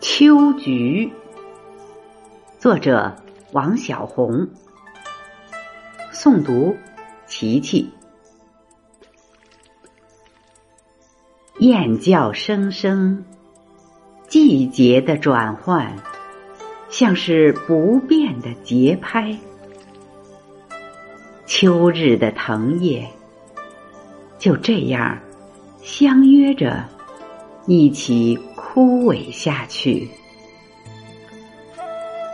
秋菊作者王小红诵读琪琪。燕叫声声，季节的转换，像是不变的节拍。秋日的藤叶，就这样相约着一起。枯萎下去，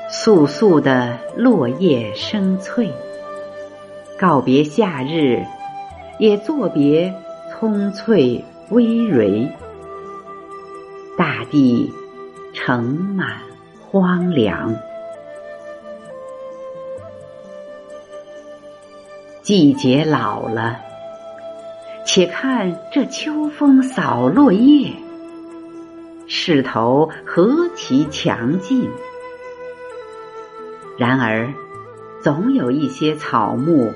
簌簌的落叶生翠，告别夏日，也作别葱翠葳蕤。大地盛满荒凉，季节老了，且看这秋风扫落叶。势头何其强劲！然而，总有一些草木，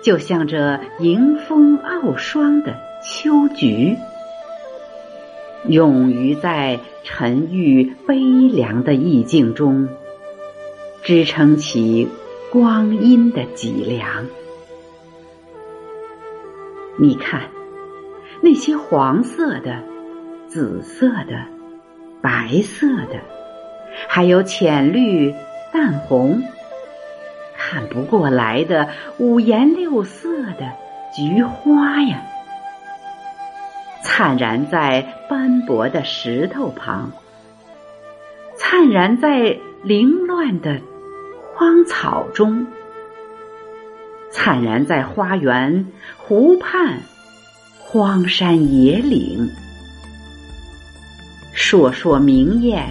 就像这迎风傲霜的秋菊，勇于在沉郁悲凉的意境中，支撑起光阴的脊梁。你看，那些黄色的。紫色的、白色的，还有浅绿、淡红，看不过来的五颜六色的菊花呀，灿然在斑驳的石头旁，灿然在凌乱的荒草中，灿然在花园、湖畔、荒山野岭。烁烁明艳，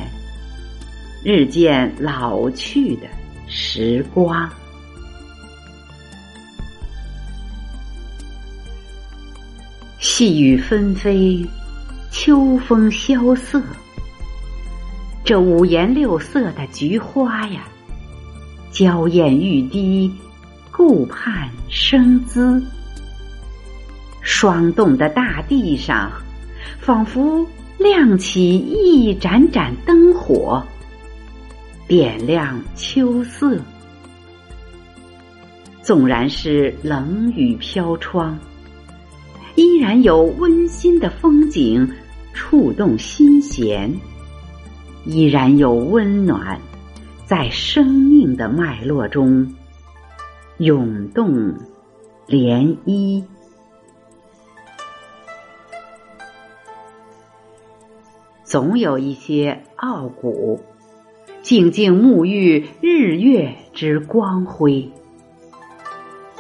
日渐老去的时光。细雨纷飞，秋风萧瑟。这五颜六色的菊花呀，娇艳欲滴，顾盼生姿。霜冻的大地上，仿佛。亮起一盏盏灯火，点亮秋色。纵然是冷雨飘窗，然有温馨的风景触动心弦，依然有温暖在生命的脉络中涌动涟漪。总有一些傲骨，静静沐浴日月之光辉，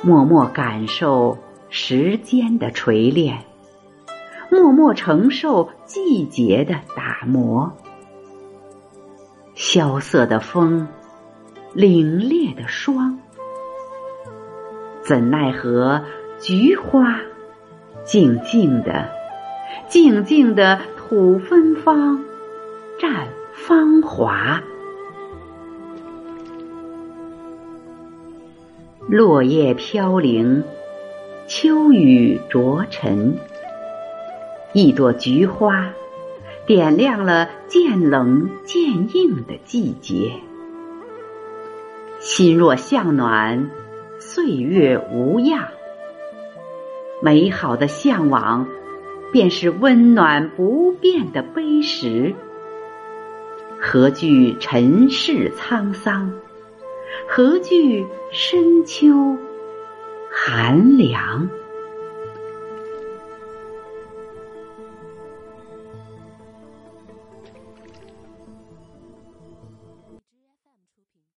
默默感受时间的锤炼，默默承受季节的打磨。萧瑟的风，凛冽的霜，怎奈何菊花静静的，静静的。吐芬芳，绽芳华。落叶飘零，秋雨着尘。一朵菊花，点亮了渐冷渐硬的季节。心若向暖，岁月无恙。美好的向往。便是温暖不变的碑石，何惧尘世沧桑？何惧深秋寒凉？